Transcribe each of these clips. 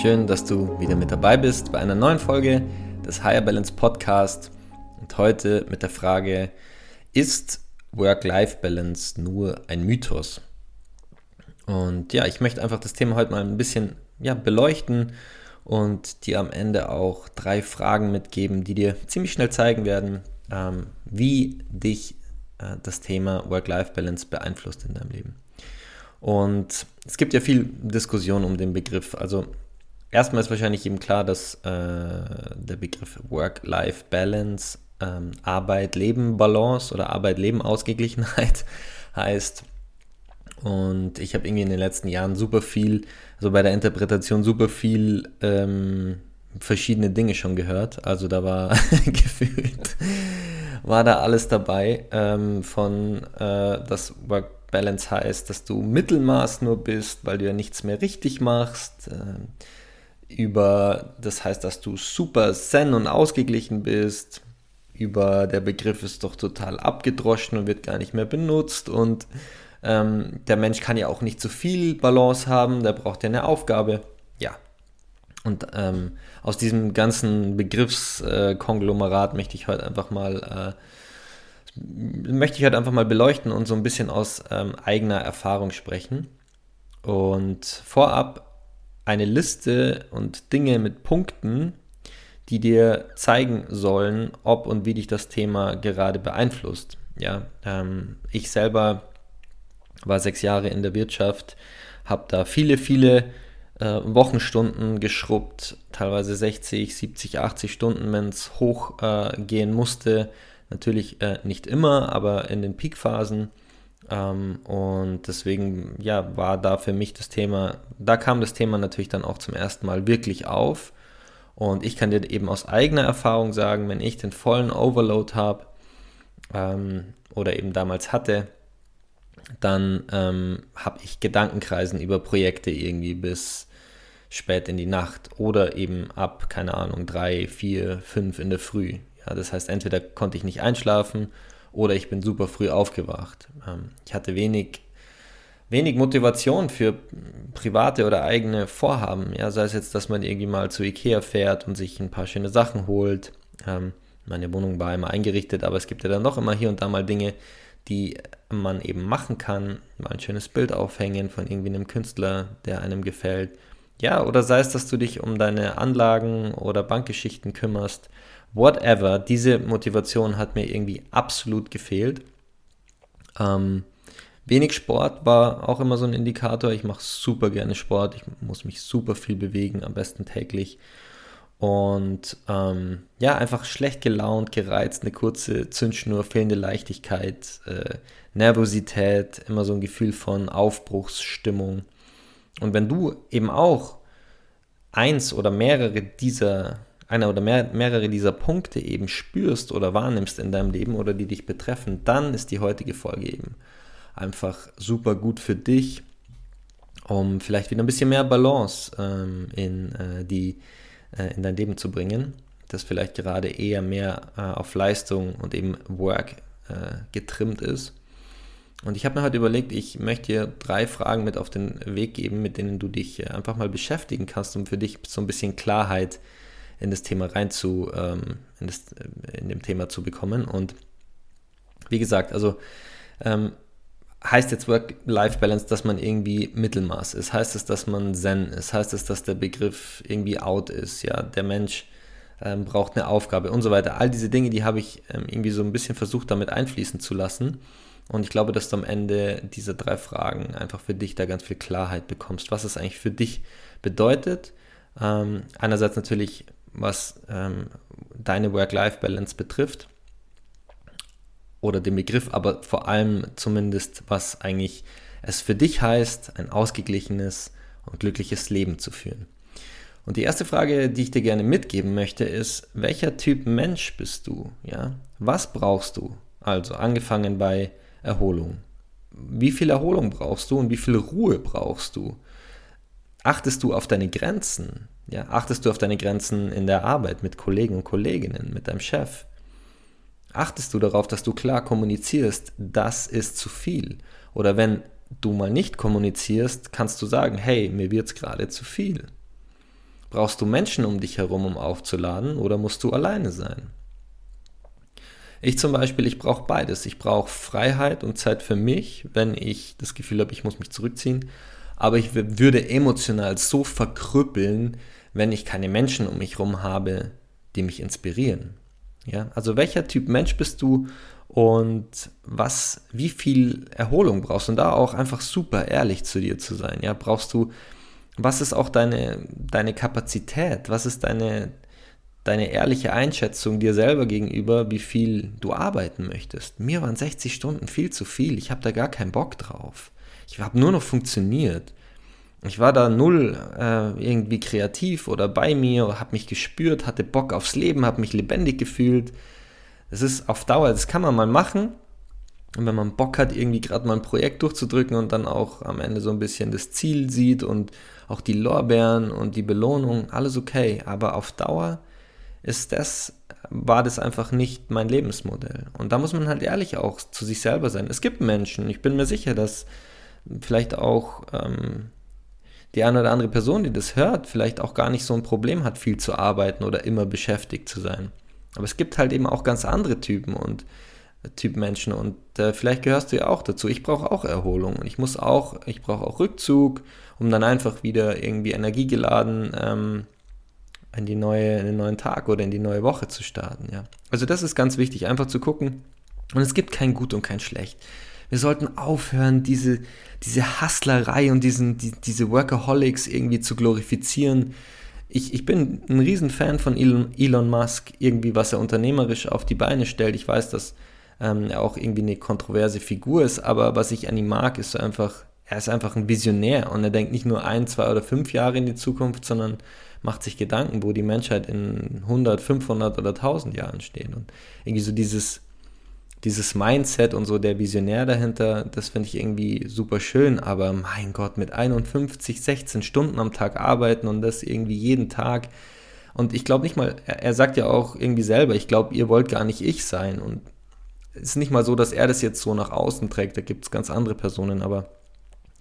Schön, dass du wieder mit dabei bist bei einer neuen Folge des Higher Balance Podcast und heute mit der Frage, ist Work-Life-Balance nur ein Mythos? Und ja, ich möchte einfach das Thema heute mal ein bisschen ja, beleuchten und dir am Ende auch drei Fragen mitgeben, die dir ziemlich schnell zeigen werden, ähm, wie dich äh, das Thema Work-Life-Balance beeinflusst in deinem Leben. Und es gibt ja viel Diskussion um den Begriff. Also erstmal ist wahrscheinlich eben klar, dass äh, der Begriff Work-Life-Balance ähm, Arbeit-Leben-Balance oder Arbeit-Leben-Ausgeglichenheit heißt. Und ich habe irgendwie in den letzten Jahren super viel, also bei der Interpretation super viel ähm, verschiedene Dinge schon gehört. Also da war gefühlt, war da alles dabei. Ähm, von äh, das Work Balance heißt, dass du Mittelmaß nur bist, weil du ja nichts mehr richtig machst. Über, das heißt, dass du super zen und ausgeglichen bist, über der Begriff ist doch total abgedroschen und wird gar nicht mehr benutzt und ähm, der Mensch kann ja auch nicht zu viel Balance haben, der braucht ja eine Aufgabe. Ja. Und ähm, aus diesem ganzen Begriffskonglomerat möchte ich heute einfach mal äh, möchte ich heute einfach mal beleuchten und so ein bisschen aus ähm, eigener Erfahrung sprechen. Und vorab eine Liste und Dinge mit Punkten, die dir zeigen sollen, ob und wie dich das Thema gerade beeinflusst. Ja, ähm, ich selber war sechs Jahre in der Wirtschaft, habe da viele, viele äh, Wochenstunden geschrubbt, teilweise 60, 70, 80 Stunden, wenn es hochgehen äh, musste. Natürlich äh, nicht immer, aber in den Peakphasen. Ähm, und deswegen, ja, war da für mich das Thema, da kam das Thema natürlich dann auch zum ersten Mal wirklich auf. Und ich kann dir eben aus eigener Erfahrung sagen, wenn ich den vollen Overload habe ähm, oder eben damals hatte, dann ähm, habe ich Gedankenkreisen über Projekte irgendwie bis spät in die Nacht oder eben ab, keine Ahnung, drei, vier, fünf in der Früh. Ja, das heißt, entweder konnte ich nicht einschlafen oder ich bin super früh aufgewacht. Ähm, ich hatte wenig, wenig Motivation für private oder eigene Vorhaben. Ja, sei es jetzt, dass man irgendwie mal zu Ikea fährt und sich ein paar schöne Sachen holt. Ähm, meine Wohnung war immer eingerichtet, aber es gibt ja dann doch immer hier und da mal Dinge, die man eben machen kann. Mal ein schönes Bild aufhängen von irgendwie einem Künstler, der einem gefällt. Ja, oder sei es, dass du dich um deine Anlagen oder Bankgeschichten kümmerst whatever, diese Motivation hat mir irgendwie absolut gefehlt. Ähm, wenig Sport war auch immer so ein Indikator. Ich mache super gerne Sport. Ich muss mich super viel bewegen, am besten täglich. Und ähm, ja, einfach schlecht gelaunt, gereizt, eine kurze Zündschnur, fehlende Leichtigkeit, äh, Nervosität, immer so ein Gefühl von Aufbruchsstimmung. Und wenn du eben auch eins oder mehrere dieser einer oder mehr, mehrere dieser Punkte eben spürst oder wahrnimmst in deinem Leben oder die dich betreffen, dann ist die heutige Folge eben einfach super gut für dich, um vielleicht wieder ein bisschen mehr Balance ähm, in, äh, die, äh, in dein Leben zu bringen, das vielleicht gerade eher mehr äh, auf Leistung und eben Work äh, getrimmt ist. Und ich habe mir heute überlegt, ich möchte dir drei Fragen mit auf den Weg geben, mit denen du dich äh, einfach mal beschäftigen kannst, um für dich so ein bisschen Klarheit in das Thema rein zu, ähm, in, das, in dem Thema zu bekommen. Und wie gesagt, also ähm, heißt jetzt Work-Life-Balance, dass man irgendwie Mittelmaß ist? Heißt es, dass man Zen ist? Heißt es, dass der Begriff irgendwie out ist? Ja, der Mensch ähm, braucht eine Aufgabe und so weiter. All diese Dinge, die habe ich ähm, irgendwie so ein bisschen versucht, damit einfließen zu lassen. Und ich glaube, dass du am Ende dieser drei Fragen einfach für dich da ganz viel Klarheit bekommst, was es eigentlich für dich bedeutet. Ähm, einerseits natürlich was ähm, deine Work-Life-Balance betrifft. oder den Begriff, aber vor allem zumindest, was eigentlich es für dich heißt, ein ausgeglichenes und glückliches Leben zu führen. Und die erste Frage, die ich dir gerne mitgeben möchte, ist, welcher Typ Mensch bist du? Ja? Was brauchst du? Also angefangen bei Erholung. Wie viel Erholung brauchst du und wie viel Ruhe brauchst du? Achtest du auf deine Grenzen? Ja, achtest du auf deine Grenzen in der Arbeit mit Kollegen und Kolleginnen, mit deinem Chef? Achtest du darauf, dass du klar kommunizierst, das ist zu viel? Oder wenn du mal nicht kommunizierst, kannst du sagen, hey, mir wird es gerade zu viel. Brauchst du Menschen um dich herum, um aufzuladen, oder musst du alleine sein? Ich zum Beispiel, ich brauche beides. Ich brauche Freiheit und Zeit für mich, wenn ich das Gefühl habe, ich muss mich zurückziehen. Aber ich würde emotional so verkrüppeln, wenn ich keine Menschen um mich herum habe, die mich inspirieren. Ja, also welcher Typ Mensch bist du und was, wie viel Erholung brauchst du? Und da auch einfach super ehrlich zu dir zu sein. Ja, brauchst du, was ist auch deine, deine Kapazität? Was ist deine, deine ehrliche Einschätzung dir selber gegenüber, wie viel du arbeiten möchtest? Mir waren 60 Stunden viel zu viel. Ich habe da gar keinen Bock drauf. Ich habe nur noch funktioniert. Ich war da null äh, irgendwie kreativ oder bei mir, habe mich gespürt, hatte Bock aufs Leben, habe mich lebendig gefühlt. Das ist auf Dauer, das kann man mal machen. Und wenn man Bock hat, irgendwie gerade mal ein Projekt durchzudrücken und dann auch am Ende so ein bisschen das Ziel sieht und auch die Lorbeeren und die Belohnung, alles okay. Aber auf Dauer ist das, war das einfach nicht mein Lebensmodell. Und da muss man halt ehrlich auch zu sich selber sein. Es gibt Menschen, ich bin mir sicher, dass vielleicht auch ähm, die eine oder andere Person, die das hört, vielleicht auch gar nicht so ein Problem hat, viel zu arbeiten oder immer beschäftigt zu sein. Aber es gibt halt eben auch ganz andere Typen und äh, Typ Menschen und äh, vielleicht gehörst du ja auch dazu. Ich brauche auch Erholung und ich muss auch, ich brauche auch Rückzug, um dann einfach wieder irgendwie energiegeladen ähm, in die neue, in den neuen Tag oder in die neue Woche zu starten. Ja. Also das ist ganz wichtig, einfach zu gucken. Und es gibt kein Gut und kein Schlecht. Wir sollten aufhören, diese, diese Hustlerei und diesen, die, diese Workaholics irgendwie zu glorifizieren. Ich, ich bin ein Riesenfan von Elon, Elon Musk, irgendwie was er unternehmerisch auf die Beine stellt. Ich weiß, dass ähm, er auch irgendwie eine kontroverse Figur ist, aber was ich an ihm mag, ist so einfach, er ist einfach ein Visionär und er denkt nicht nur ein, zwei oder fünf Jahre in die Zukunft, sondern macht sich Gedanken, wo die Menschheit in 100, 500 oder 1000 Jahren steht. Und irgendwie so dieses dieses Mindset und so der Visionär dahinter, das finde ich irgendwie super schön, aber mein Gott, mit 51, 16 Stunden am Tag arbeiten und das irgendwie jeden Tag. Und ich glaube nicht mal, er, sagt ja auch irgendwie selber, ich glaube, ihr wollt gar nicht ich sein. Und es ist nicht mal so, dass er das jetzt so nach außen trägt, da gibt es ganz andere Personen, aber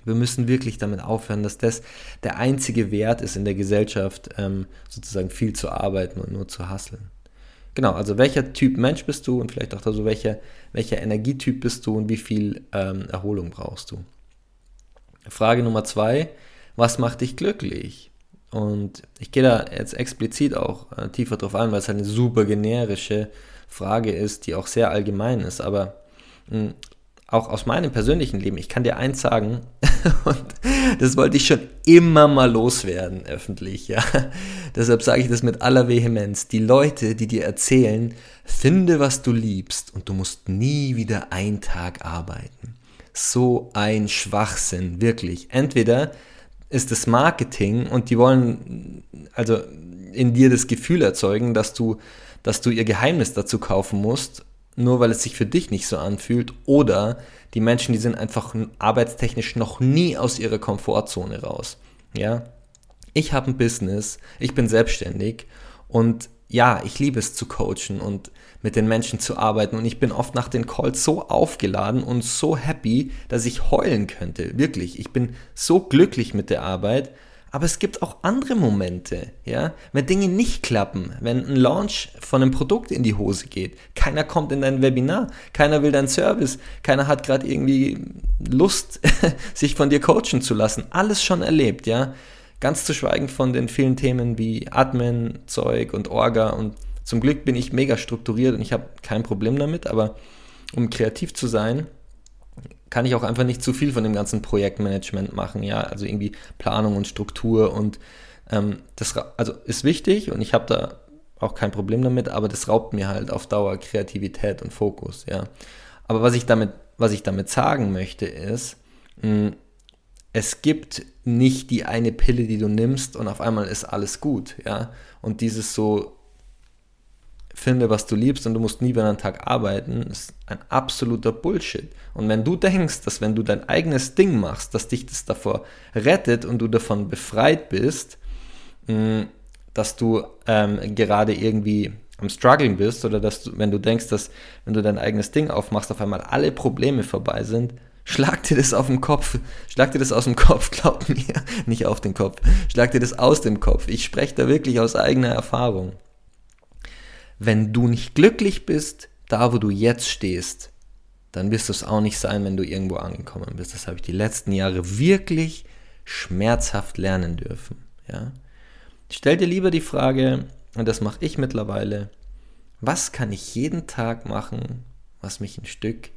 wir müssen wirklich damit aufhören, dass das der einzige Wert ist in der Gesellschaft, ähm, sozusagen viel zu arbeiten und nur zu hasseln. Genau, also welcher Typ Mensch bist du und vielleicht auch also welcher, welcher Energietyp bist du und wie viel ähm, Erholung brauchst du. Frage Nummer zwei, was macht dich glücklich? Und ich gehe da jetzt explizit auch äh, tiefer drauf ein, weil es eine super generische Frage ist, die auch sehr allgemein ist. Aber hm, auch aus meinem persönlichen Leben, ich kann dir eins sagen, und das wollte ich schon immer mal loswerden, öffentlich, ja. Deshalb sage ich das mit aller Vehemenz. Die Leute, die dir erzählen, finde, was du liebst und du musst nie wieder einen Tag arbeiten. So ein Schwachsinn, wirklich. Entweder ist es Marketing und die wollen also in dir das Gefühl erzeugen, dass du, dass du ihr Geheimnis dazu kaufen musst nur weil es sich für dich nicht so anfühlt. Oder die Menschen, die sind einfach arbeitstechnisch noch nie aus ihrer Komfortzone raus. Ja, ich habe ein Business, ich bin selbstständig und ja, ich liebe es zu coachen und mit den Menschen zu arbeiten und ich bin oft nach den Calls so aufgeladen und so happy, dass ich heulen könnte. Wirklich, ich bin so glücklich mit der Arbeit aber es gibt auch andere Momente, ja, wenn Dinge nicht klappen, wenn ein Launch von einem Produkt in die Hose geht, keiner kommt in dein Webinar, keiner will deinen Service, keiner hat gerade irgendwie Lust, sich von dir coachen zu lassen. Alles schon erlebt, ja. Ganz zu schweigen von den vielen Themen wie Admin, Zeug und Orga und zum Glück bin ich mega strukturiert und ich habe kein Problem damit, aber um kreativ zu sein, kann ich auch einfach nicht zu viel von dem ganzen Projektmanagement machen, ja, also irgendwie Planung und Struktur und ähm, das also ist wichtig und ich habe da auch kein Problem damit, aber das raubt mir halt auf Dauer Kreativität und Fokus, ja. Aber was ich damit, was ich damit sagen möchte, ist, mh, es gibt nicht die eine Pille, die du nimmst und auf einmal ist alles gut, ja. Und dieses so, finde, was du liebst und du musst nie wieder einen Tag arbeiten, ist ein absoluter Bullshit. Und wenn du denkst, dass wenn du dein eigenes Ding machst, dass dich das davor rettet und du davon befreit bist, dass du ähm, gerade irgendwie am struggeln bist oder dass du, wenn du denkst, dass wenn du dein eigenes Ding aufmachst, auf einmal alle Probleme vorbei sind, schlag dir das auf den Kopf, schlag dir das aus dem Kopf, glaub mir, nicht auf den Kopf, schlag dir das aus dem Kopf. Ich spreche da wirklich aus eigener Erfahrung wenn du nicht glücklich bist, da wo du jetzt stehst, dann wirst du es auch nicht sein, wenn du irgendwo angekommen bist. Das habe ich die letzten Jahre wirklich schmerzhaft lernen dürfen. Ja? Stell dir lieber die Frage, und das mache ich mittlerweile, was kann ich jeden Tag machen, was mich ein Stück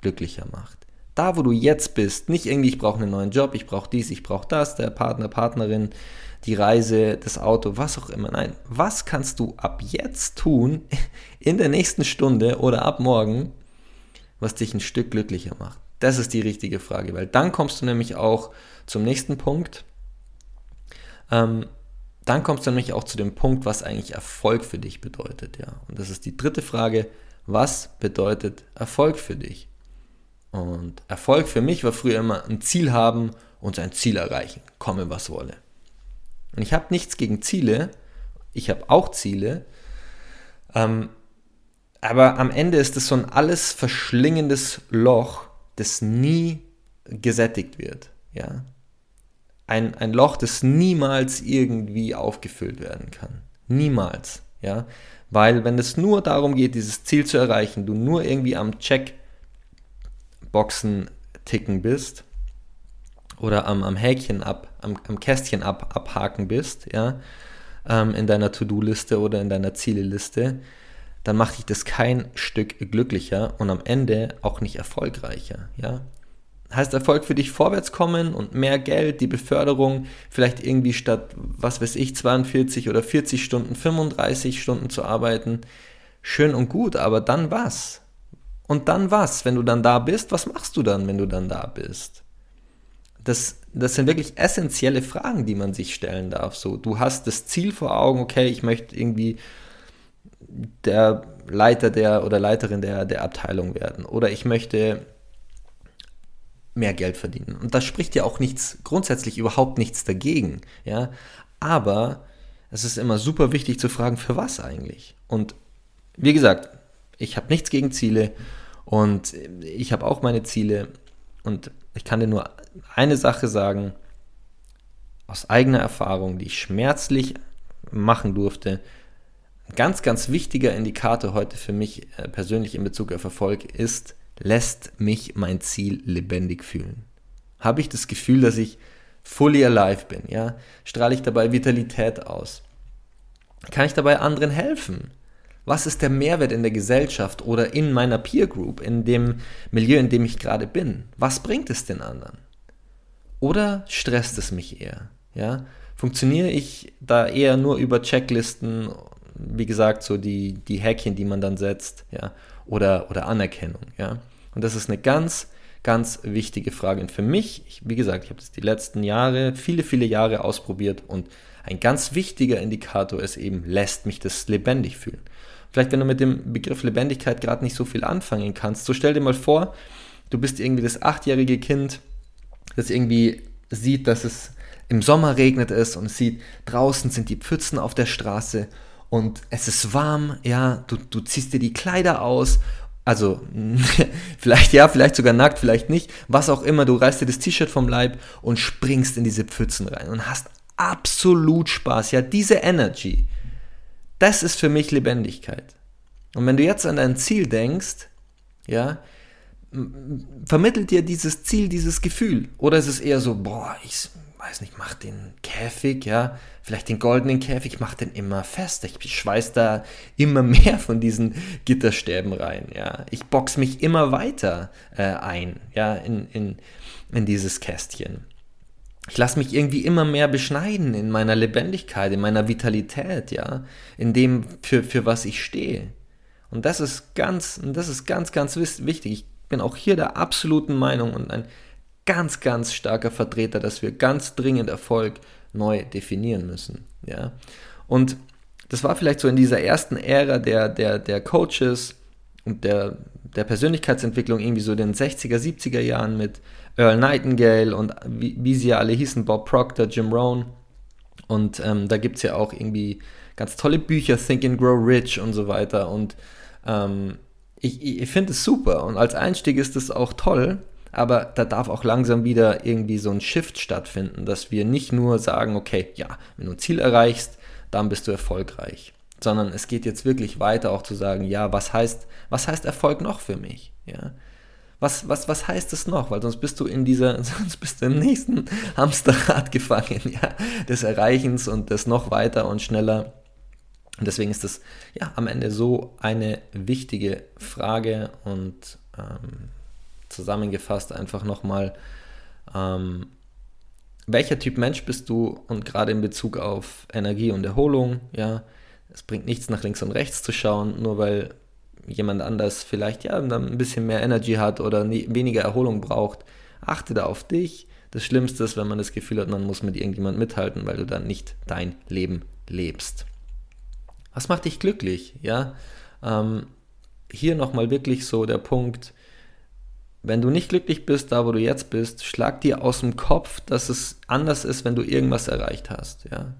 glücklicher macht? Da, wo du jetzt bist, nicht irgendwie, ich brauche einen neuen Job, ich brauche dies, ich brauche das, der Partner, Partnerin, die Reise, das Auto, was auch immer. Nein, was kannst du ab jetzt tun, in der nächsten Stunde oder ab morgen, was dich ein Stück glücklicher macht? Das ist die richtige Frage, weil dann kommst du nämlich auch zum nächsten Punkt. Ähm, dann kommst du nämlich auch zu dem Punkt, was eigentlich Erfolg für dich bedeutet. Ja? Und das ist die dritte Frage. Was bedeutet Erfolg für dich? Und Erfolg für mich war früher immer ein Ziel haben und sein Ziel erreichen, komme was wolle. Und ich habe nichts gegen Ziele, ich habe auch Ziele, ähm, aber am Ende ist es so ein alles verschlingendes Loch, das nie gesättigt wird. Ja? Ein, ein Loch, das niemals irgendwie aufgefüllt werden kann. Niemals. Ja? Weil wenn es nur darum geht, dieses Ziel zu erreichen, du nur irgendwie am Checkboxen ticken bist, oder am, am Häkchen ab, am, am Kästchen ab, abhaken bist, ja, ähm, in deiner To-Do-Liste oder in deiner Zieleliste, dann macht dich das kein Stück glücklicher und am Ende auch nicht erfolgreicher, ja. Heißt Erfolg für dich vorwärts kommen und mehr Geld, die Beförderung, vielleicht irgendwie statt, was weiß ich, 42 oder 40 Stunden, 35 Stunden zu arbeiten, schön und gut, aber dann was? Und dann was? Wenn du dann da bist, was machst du dann, wenn du dann da bist? Das, das sind wirklich essentielle Fragen, die man sich stellen darf. So, du hast das Ziel vor Augen, okay, ich möchte irgendwie der Leiter der oder Leiterin der, der Abteilung werden oder ich möchte mehr Geld verdienen. Und da spricht ja auch nichts, grundsätzlich überhaupt nichts dagegen, ja. Aber es ist immer super wichtig zu fragen, für was eigentlich? Und wie gesagt, ich habe nichts gegen Ziele und ich habe auch meine Ziele und ich kann dir nur eine Sache sagen, aus eigener Erfahrung, die ich schmerzlich machen durfte. Ein ganz, ganz wichtiger Indikator heute für mich äh, persönlich in Bezug auf Erfolg ist, lässt mich mein Ziel lebendig fühlen. Habe ich das Gefühl, dass ich fully alive bin, ja? Strahle ich dabei Vitalität aus? Kann ich dabei anderen helfen? Was ist der Mehrwert in der Gesellschaft oder in meiner Peer Group, in dem Milieu, in dem ich gerade bin? Was bringt es den anderen? Oder stresst es mich eher? Ja? Funktioniere ich da eher nur über Checklisten, wie gesagt, so die, die Häkchen, die man dann setzt, ja, oder, oder Anerkennung, ja? Und das ist eine ganz, ganz wichtige Frage. Und für mich, ich, wie gesagt, ich habe das die letzten Jahre, viele, viele Jahre ausprobiert und ein ganz wichtiger Indikator ist eben, lässt mich das lebendig fühlen. Vielleicht, wenn du mit dem Begriff Lebendigkeit gerade nicht so viel anfangen kannst, so stell dir mal vor, du bist irgendwie das achtjährige Kind, das irgendwie sieht, dass es im Sommer regnet es und sieht, draußen sind die Pfützen auf der Straße und es ist warm, ja, du, du ziehst dir die Kleider aus, also vielleicht ja, vielleicht sogar nackt, vielleicht nicht, was auch immer, du reißt dir das T-Shirt vom Leib und springst in diese Pfützen rein und hast absolut Spaß, ja, diese Energy, das ist für mich Lebendigkeit. Und wenn du jetzt an dein Ziel denkst, ja, vermittelt dir dieses Ziel dieses Gefühl? Oder ist es eher so, boah, ich weiß nicht, mach den Käfig, ja, vielleicht den goldenen Käfig, mach den immer fest. Ich schweiß da immer mehr von diesen Gitterstäben rein, ja. Ich box mich immer weiter äh, ein, ja, in, in, in dieses Kästchen. Ich lasse mich irgendwie immer mehr beschneiden in meiner Lebendigkeit, in meiner Vitalität, ja, in dem, für, für was ich stehe. Und das ist ganz, das ist ganz, ganz wichtig. Ich bin auch hier der absoluten Meinung und ein ganz, ganz starker Vertreter, dass wir ganz dringend Erfolg neu definieren müssen. Ja? Und das war vielleicht so in dieser ersten Ära der, der, der Coaches und der, der Persönlichkeitsentwicklung, irgendwie so den 60er, 70er Jahren mit Earl Nightingale und wie, wie sie ja alle hießen, Bob Proctor, Jim Rohn. Und ähm, da gibt es ja auch irgendwie ganz tolle Bücher, Think and Grow Rich und so weiter. Und ähm, ich, ich finde es super und als Einstieg ist es auch toll, aber da darf auch langsam wieder irgendwie so ein Shift stattfinden, dass wir nicht nur sagen, okay, ja, wenn du ein Ziel erreichst, dann bist du erfolgreich, sondern es geht jetzt wirklich weiter auch zu sagen, ja, was heißt, was heißt Erfolg noch für mich? Ja? Was, was, was heißt es noch? Weil sonst bist du in dieser, sonst bist du im nächsten Hamsterrad gefangen, ja, des Erreichens und des noch weiter und schneller. Und deswegen ist das ja am Ende so eine wichtige Frage und ähm, zusammengefasst einfach nochmal, ähm, welcher Typ Mensch bist du und gerade in Bezug auf Energie und Erholung, ja, es bringt nichts nach links und rechts zu schauen, nur weil jemand anders vielleicht ja ein bisschen mehr Energy hat oder weniger Erholung braucht. Achte da auf dich. Das Schlimmste ist, wenn man das Gefühl hat, man muss mit irgendjemand mithalten, weil du dann nicht dein Leben lebst. Was macht dich glücklich? Ja, ähm, hier nochmal wirklich so der Punkt, wenn du nicht glücklich bist, da wo du jetzt bist, schlag dir aus dem Kopf, dass es anders ist, wenn du irgendwas erreicht hast. Ja?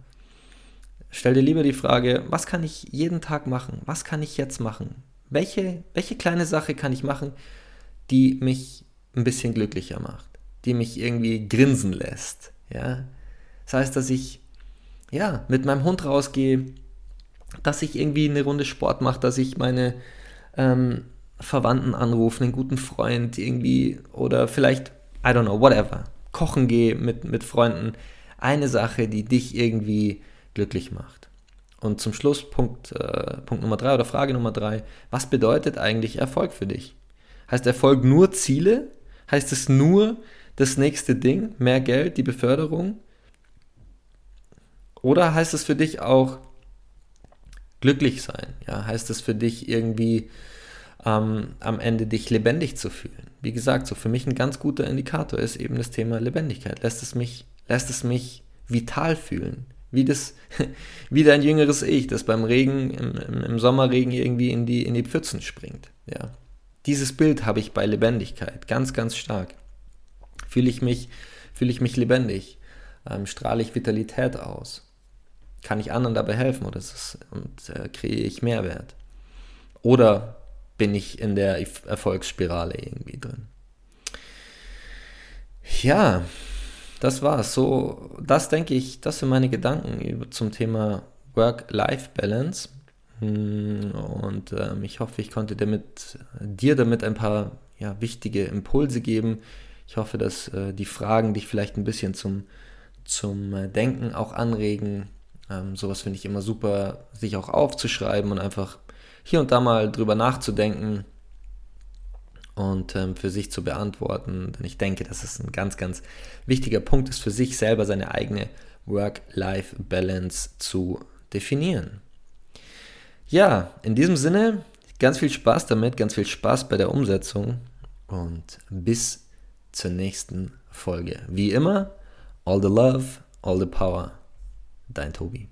Stell dir lieber die Frage, was kann ich jeden Tag machen? Was kann ich jetzt machen? Welche, welche kleine Sache kann ich machen, die mich ein bisschen glücklicher macht? Die mich irgendwie grinsen lässt? Ja? Das heißt, dass ich ja, mit meinem Hund rausgehe, dass ich irgendwie eine Runde Sport mache, dass ich meine ähm, Verwandten anrufen, einen guten Freund irgendwie oder vielleicht, I don't know, whatever, kochen gehe mit, mit Freunden. Eine Sache, die dich irgendwie glücklich macht. Und zum Schluss Punkt, äh, Punkt Nummer drei oder Frage Nummer drei, was bedeutet eigentlich Erfolg für dich? Heißt Erfolg nur Ziele? Heißt es nur das nächste Ding, mehr Geld, die Beförderung? Oder heißt es für dich auch glücklich sein? Ja, heißt es für dich irgendwie ähm, am Ende dich lebendig zu fühlen. Wie gesagt, so für mich ein ganz guter Indikator ist eben das Thema Lebendigkeit. Lässt es mich, lässt es mich vital fühlen. Wie das, wie dein jüngeres Ich, das beim Regen, im, im, Sommerregen irgendwie in die, in die Pfützen springt. Ja. Dieses Bild habe ich bei Lebendigkeit, ganz, ganz stark. Fühle ich mich, fühle ich mich lebendig, ähm, strahle ich Vitalität aus, kann ich anderen dabei helfen oder es, und äh, kreiere ich Mehrwert. Oder bin ich in der Erfolgsspirale irgendwie drin. Ja, das war's. So, das denke ich, das sind meine Gedanken zum Thema Work-Life-Balance. Hm, und ähm, ich hoffe, ich konnte damit, dir damit ein paar ja, wichtige Impulse geben. Ich hoffe, dass äh, die Fragen dich vielleicht ein bisschen zum, zum äh, Denken auch anregen. Ähm, sowas finde ich immer super, sich auch aufzuschreiben und einfach hier und da mal drüber nachzudenken und ähm, für sich zu beantworten. Denn ich denke, dass es ein ganz, ganz wichtiger Punkt ist, für sich selber seine eigene Work-Life-Balance zu definieren. Ja, in diesem Sinne, ganz viel Spaß damit, ganz viel Spaß bei der Umsetzung und bis zur nächsten Folge. Wie immer, all the love, all the power. Dein Tobi.